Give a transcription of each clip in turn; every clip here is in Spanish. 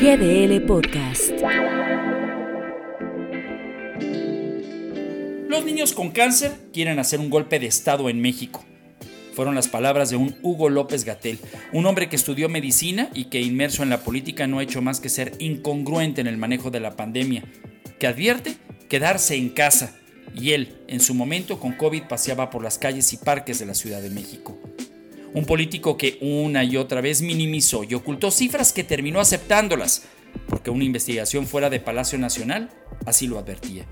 GDL Podcast. Los niños con cáncer quieren hacer un golpe de Estado en México. Fueron las palabras de un Hugo López Gatel, un hombre que estudió medicina y que inmerso en la política no ha hecho más que ser incongruente en el manejo de la pandemia, que advierte quedarse en casa. Y él, en su momento con COVID, paseaba por las calles y parques de la Ciudad de México. Un político que una y otra vez minimizó y ocultó cifras que terminó aceptándolas, porque una investigación fuera de Palacio Nacional así lo advertía.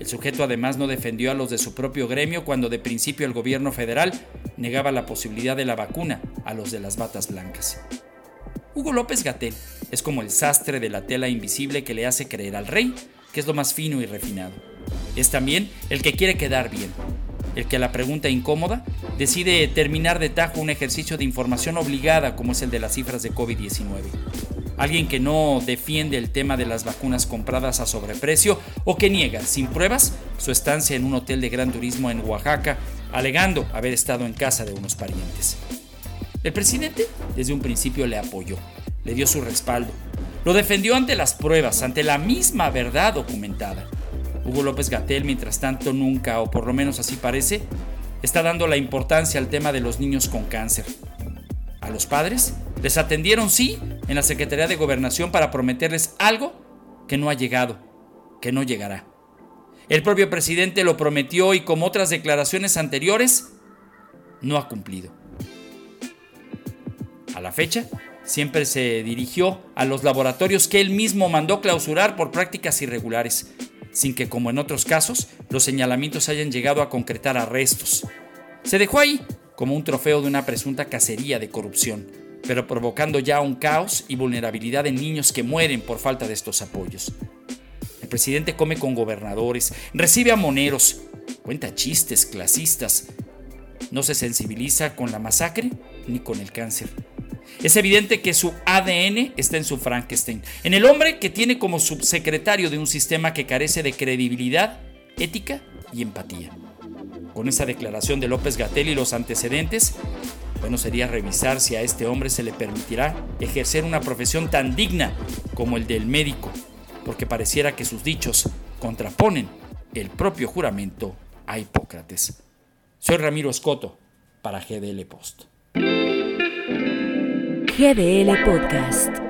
El sujeto además no defendió a los de su propio gremio cuando de principio el gobierno federal negaba la posibilidad de la vacuna a los de las batas blancas. Hugo López Gatel es como el sastre de la tela invisible que le hace creer al rey que es lo más fino y refinado. Es también el que quiere quedar bien, el que a la pregunta incómoda decide terminar de tajo un ejercicio de información obligada como es el de las cifras de COVID-19. Alguien que no defiende el tema de las vacunas compradas a sobreprecio o que niega, sin pruebas, su estancia en un hotel de gran turismo en Oaxaca, alegando haber estado en casa de unos parientes. El presidente desde un principio le apoyó, le dio su respaldo, lo defendió ante las pruebas, ante la misma verdad documentada. Hugo López Gatel, mientras tanto, nunca, o por lo menos así parece, está dando la importancia al tema de los niños con cáncer. A los padres les atendieron, sí, en la Secretaría de Gobernación para prometerles algo que no ha llegado, que no llegará. El propio presidente lo prometió y como otras declaraciones anteriores, no ha cumplido. A la fecha, siempre se dirigió a los laboratorios que él mismo mandó clausurar por prácticas irregulares sin que, como en otros casos, los señalamientos hayan llegado a concretar arrestos. Se dejó ahí como un trofeo de una presunta cacería de corrupción, pero provocando ya un caos y vulnerabilidad en niños que mueren por falta de estos apoyos. El presidente come con gobernadores, recibe a moneros, cuenta chistes clasistas, no se sensibiliza con la masacre ni con el cáncer es evidente que su ADN está en su Frankenstein, en el hombre que tiene como subsecretario de un sistema que carece de credibilidad, ética y empatía. Con esa declaración de López Gatel y los antecedentes, bueno sería revisar si a este hombre se le permitirá ejercer una profesión tan digna como el del médico, porque pareciera que sus dichos contraponen el propio juramento a Hipócrates. Soy Ramiro Escoto para GDL Post. GDL Podcast.